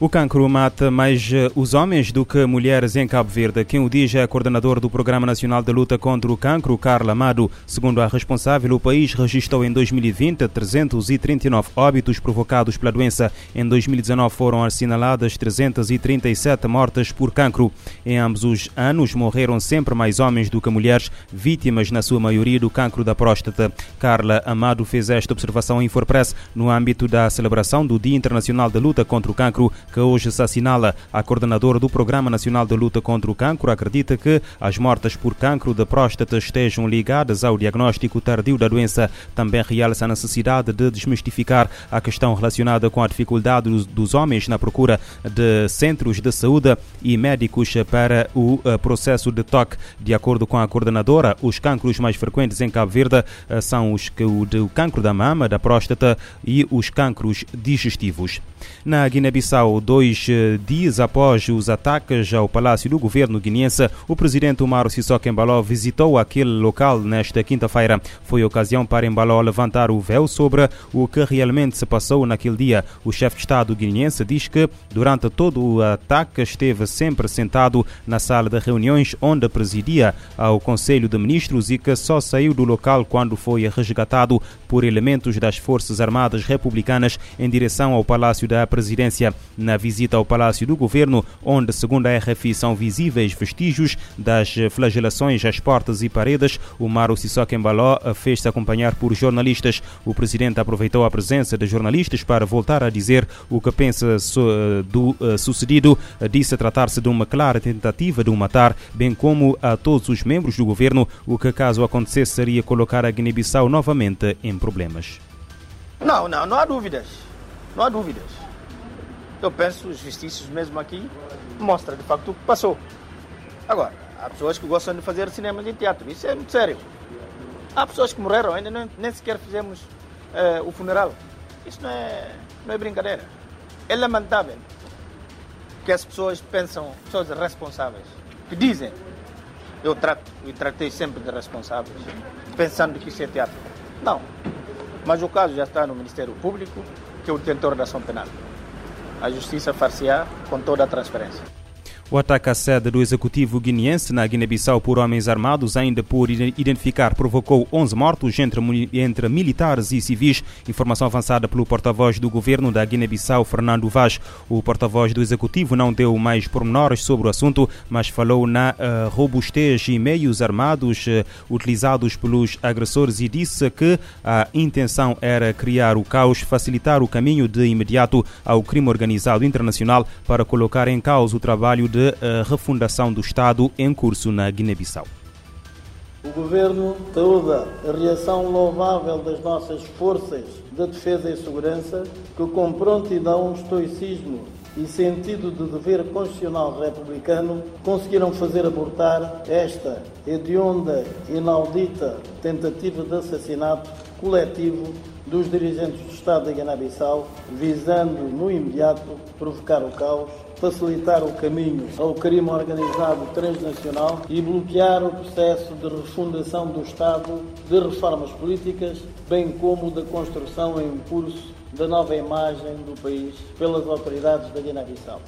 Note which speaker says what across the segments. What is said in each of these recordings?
Speaker 1: O cancro mata mais eh, os homens do que mulheres em Cabo Verde. Quem o diz é a coordenadora do Programa Nacional de Luta contra o Cancro, Carla Amado. Segundo a responsável, o país registrou em 2020 339 óbitos provocados pela doença. Em 2019 foram assinaladas 337 mortes por cancro. Em ambos os anos morreram sempre mais homens do que mulheres, vítimas na sua maioria do cancro da próstata. Carla Amado fez esta observação em Forpress no âmbito da celebração do Dia Internacional de Luta contra o Cancro que hoje se assinala. A coordenadora do Programa Nacional de Luta contra o Cancro acredita que as mortes por cancro da próstata estejam ligadas ao diagnóstico tardio da doença. Também realça a necessidade de desmistificar a questão relacionada com a dificuldade dos homens na procura de centros de saúde e médicos para o eh, processo de toque. De acordo com a coordenadora, os cancros mais frequentes em Cabo Verde eh, são os que o do cancro da mama, da próstata e os cancros digestivos. Na Guiné-Bissau, dois eh, dias após os ataques ao Palácio do Governo guineense, o presidente Umaro Sissoko Embaló visitou aquele local nesta quinta-feira. Foi ocasião para Embaló levantar o véu sobre o que realmente se passou naquele dia. O chefe de Estado guineense diz que, durante todo o ataque, esteve sempre sentado na sala de reuniões onde presidia ao Conselho de Ministros e que só saiu do local quando foi resgatado por elementos das Forças Armadas Republicanas em direção ao Palácio da Presidência. Na visita ao Palácio do Governo, onde, segundo a RFI, são visíveis vestígios das flagelações às portas e paredes, o Maro Sissoko Embaló fez-se acompanhar por jornalistas. O presidente aproveitou a presença de jornalistas para voltar a dizer o que pensa do eh, sucedido. Disse tratar-se de uma clara tentativa de o matar, bem como a todos os membros do governo, o que, caso acontecesse, seria colocar a Guiné-Bissau novamente em problemas.
Speaker 2: Não, não, não há dúvidas. Não há dúvidas. Eu penso, os vestícios mesmo aqui mostra de facto o que passou. Agora, há pessoas que gostam de fazer cinema e teatro, isso é muito sério. Há pessoas que morreram, ainda não, nem sequer fizemos uh, o funeral. Isso não é, não é brincadeira. É lamentável que as pessoas pensam, pessoas responsáveis, que dizem, eu trato e tratei sempre de responsáveis, pensando que isso é teatro. Não. Mas o caso já está no Ministério Público, que é o detentor da ação penal a justiça far-se-á com toda a transparência.
Speaker 1: O ataque à sede do executivo guineense na Guiné-Bissau por homens armados, ainda por identificar, provocou 11 mortos entre, entre militares e civis. Informação avançada pelo porta-voz do governo da Guiné-Bissau, Fernando Vaz. O porta-voz do executivo não deu mais pormenores sobre o assunto, mas falou na uh, robustez e meios armados uh, utilizados pelos agressores e disse que a intenção era criar o caos, facilitar o caminho de imediato ao crime organizado internacional para colocar em causa o trabalho de de eh, refundação do Estado em curso na Guiné-Bissau.
Speaker 3: O Governo saúda a reação louvável das nossas forças de defesa e segurança, que com prontidão, estoicismo e sentido de dever constitucional republicano conseguiram fazer abortar esta hedionda, inaudita tentativa de assassinato coletivo dos dirigentes do Estado da Guiné-Bissau, visando no imediato provocar o caos facilitar o caminho ao crime organizado transnacional e bloquear o processo de refundação do Estado, de reformas políticas, bem como da construção em curso da nova imagem do país pelas autoridades da Guiné-Bissau.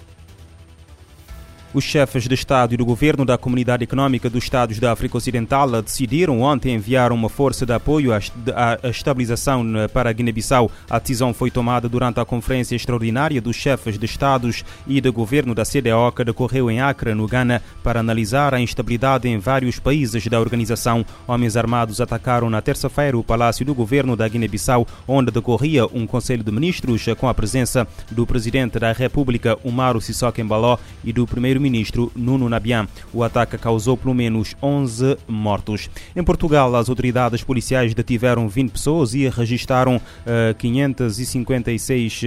Speaker 1: Os chefes de Estado e do governo da Comunidade Económica dos Estados da África Ocidental decidiram ontem enviar uma força de apoio à estabilização para Guiné-Bissau. A decisão foi tomada durante a conferência extraordinária dos chefes de Estados e de governo da CDO que decorreu em Accra, no Ghana, para analisar a instabilidade em vários países da organização. Homens armados atacaram na terça-feira o palácio do governo da Guiné-Bissau, onde decorria um conselho de ministros com a presença do presidente da República, Umaro Sissoko Embaló, e do primeiro primeiro-ministro Nuno Nabian. O ataque causou pelo menos 11 mortos. Em Portugal, as autoridades policiais detiveram 20 pessoas e registaram uh, 556,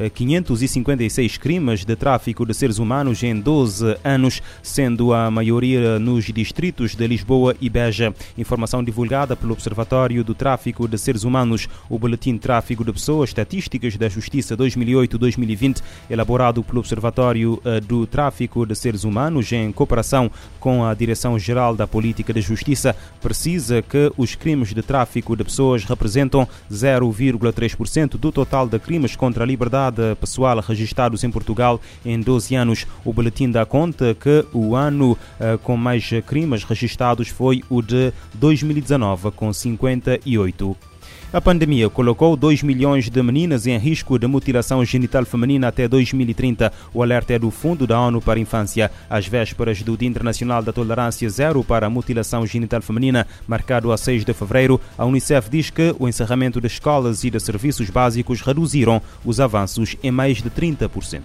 Speaker 1: uh, 556 crimes de tráfico de seres humanos em 12 anos, sendo a maioria nos distritos de Lisboa e Beja. Informação divulgada pelo Observatório do Tráfico de Seres Humanos, o Boletim Tráfico de Pessoas Estatísticas da Justiça 2008-2020, elaborado pelo Observatório uh, do Tráfico tráfico de seres humanos, em cooperação com a Direção-Geral da Política de Justiça, precisa que os crimes de tráfico de pessoas representam 0,3% do total de crimes contra a liberdade pessoal registrados em Portugal em 12 anos. O boletim dá conta que o ano uh, com mais crimes registrados foi o de 2019, com 58 a pandemia colocou 2 milhões de meninas em risco de mutilação genital feminina até 2030. O alerta é do Fundo da ONU para a Infância. Às vésperas do Dia Internacional da Tolerância Zero para a Mutilação Genital Feminina, marcado a 6 de fevereiro, a Unicef diz que o encerramento de escolas e de serviços básicos reduziram os avanços em mais de 30%.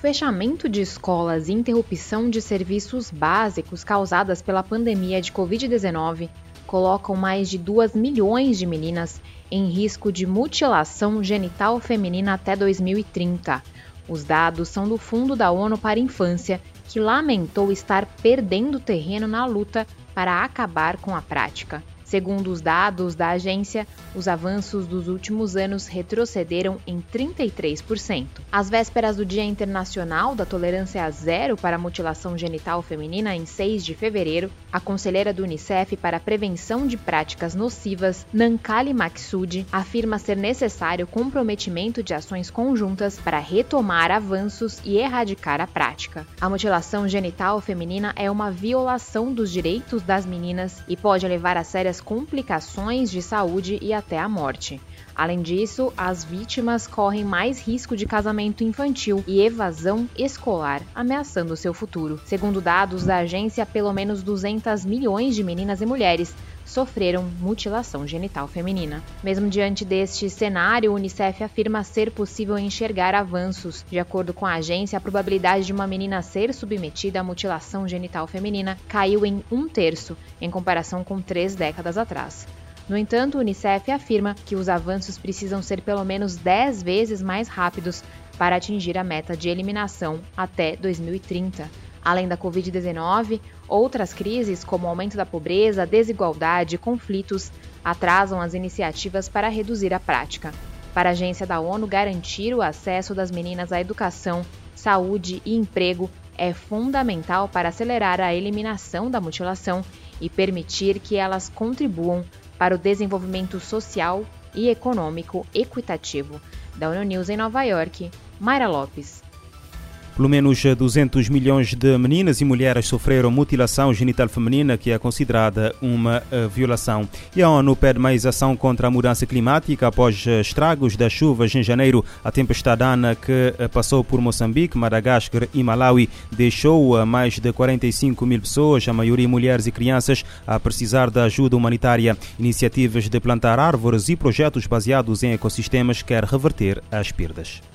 Speaker 4: Fechamento de escolas e interrupção de serviços básicos causadas pela pandemia de Covid-19 colocam mais de 2 milhões de meninas em risco de mutilação genital feminina até 2030. Os dados são do Fundo da ONU para a Infância, que lamentou estar perdendo terreno na luta para acabar com a prática. Segundo os dados da agência, os avanços dos últimos anos retrocederam em 33%. Às vésperas do Dia Internacional da Tolerância Zero para a Mutilação Genital Feminina, em 6 de fevereiro, a conselheira do Unicef para a Prevenção de Práticas Nocivas, Nankali Maksud, afirma ser necessário comprometimento de ações conjuntas para retomar avanços e erradicar a prática. A mutilação genital feminina é uma violação dos direitos das meninas e pode levar a sérias complicações de saúde e até a morte. Além disso, as vítimas correm mais risco de casamento infantil e evasão escolar, ameaçando seu futuro. Segundo dados da agência, pelo menos 200 milhões de meninas e mulheres sofreram mutilação genital feminina. Mesmo diante deste cenário, o Unicef afirma ser possível enxergar avanços. De acordo com a agência, a probabilidade de uma menina ser submetida à mutilação genital feminina caiu em um terço, em comparação com três décadas atrás. No entanto, o Unicef afirma que os avanços precisam ser pelo menos 10 vezes mais rápidos para atingir a meta de eliminação até 2030. Além da Covid-19, outras crises, como o aumento da pobreza, desigualdade e conflitos, atrasam as iniciativas para reduzir a prática. Para a agência da ONU, garantir o acesso das meninas à educação, saúde e emprego é fundamental para acelerar a eliminação da mutilação e permitir que elas contribuam para o desenvolvimento social e econômico equitativo. Da ONU News em Nova York, Mayra Lopes.
Speaker 1: Pelo menos 200 milhões de meninas e mulheres sofreram mutilação genital feminina, que é considerada uma eh, violação. E a ONU pede mais ação contra a mudança climática após eh, estragos das chuvas em janeiro. A tempestade Ana, que eh, passou por Moçambique, Madagascar e Malawi, deixou mais de 45 mil pessoas, a maioria mulheres e crianças, a precisar de ajuda humanitária. Iniciativas de plantar árvores e projetos baseados em ecossistemas quer reverter as perdas.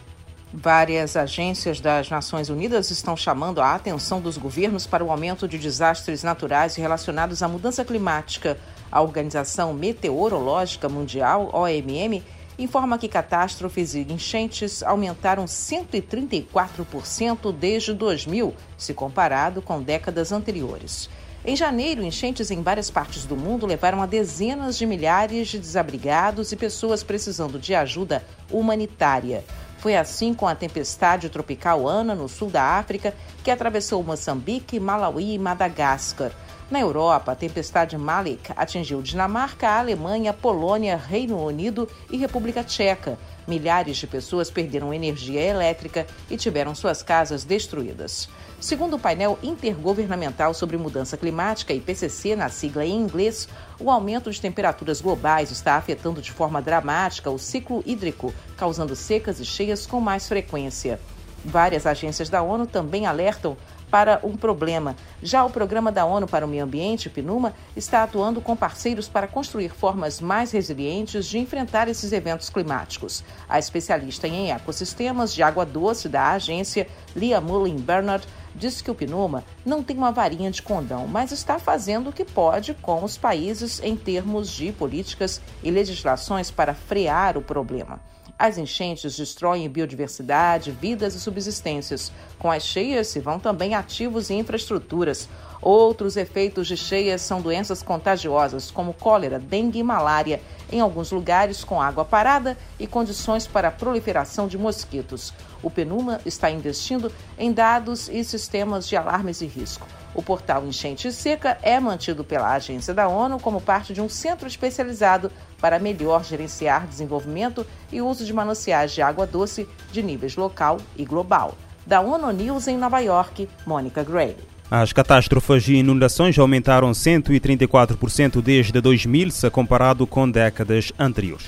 Speaker 5: Várias agências das Nações Unidas estão chamando a atenção dos governos para o aumento de desastres naturais relacionados à mudança climática. A Organização Meteorológica Mundial, OMM, informa que catástrofes e enchentes aumentaram 134% desde 2000, se comparado com décadas anteriores. Em janeiro, enchentes em várias partes do mundo levaram a dezenas de milhares de desabrigados e pessoas precisando de ajuda humanitária. Foi assim com a tempestade tropical Ana, no sul da África, que atravessou Moçambique, Malawi e Madagascar. Na Europa, a tempestade Malik atingiu Dinamarca, Alemanha, Polônia, Reino Unido e República Tcheca. Milhares de pessoas perderam energia elétrica e tiveram suas casas destruídas. Segundo o painel intergovernamental sobre mudança climática, IPCC, na sigla em inglês, o aumento de temperaturas globais está afetando de forma dramática o ciclo hídrico, causando secas e cheias com mais frequência. Várias agências da ONU também alertam para um problema. Já o Programa da ONU para o Meio Ambiente, PNUMA, está atuando com parceiros para construir formas mais resilientes de enfrentar esses eventos climáticos. A especialista em ecossistemas de água doce da agência, Lia Mullin Bernard, disse que o PNUMA não tem uma varinha de condão, mas está fazendo o que pode com os países em termos de políticas e legislações para frear o problema. As enchentes destroem biodiversidade, vidas e subsistências. Com as cheias se vão também ativos e infraestruturas. Outros efeitos de cheias são doenças contagiosas, como cólera, dengue e malária, em alguns lugares com água parada e condições para a proliferação de mosquitos. O Penuma está investindo em dados e sistemas de alarmes e risco. O portal Enchente Seca é mantido pela agência da ONU como parte de um centro especializado para melhor gerenciar desenvolvimento e uso de mananciais de água doce de níveis local e global. Da ONU News em Nova York, Mônica Gray.
Speaker 1: As catástrofes e inundações aumentaram 134% desde 2000, se comparado com décadas anteriores.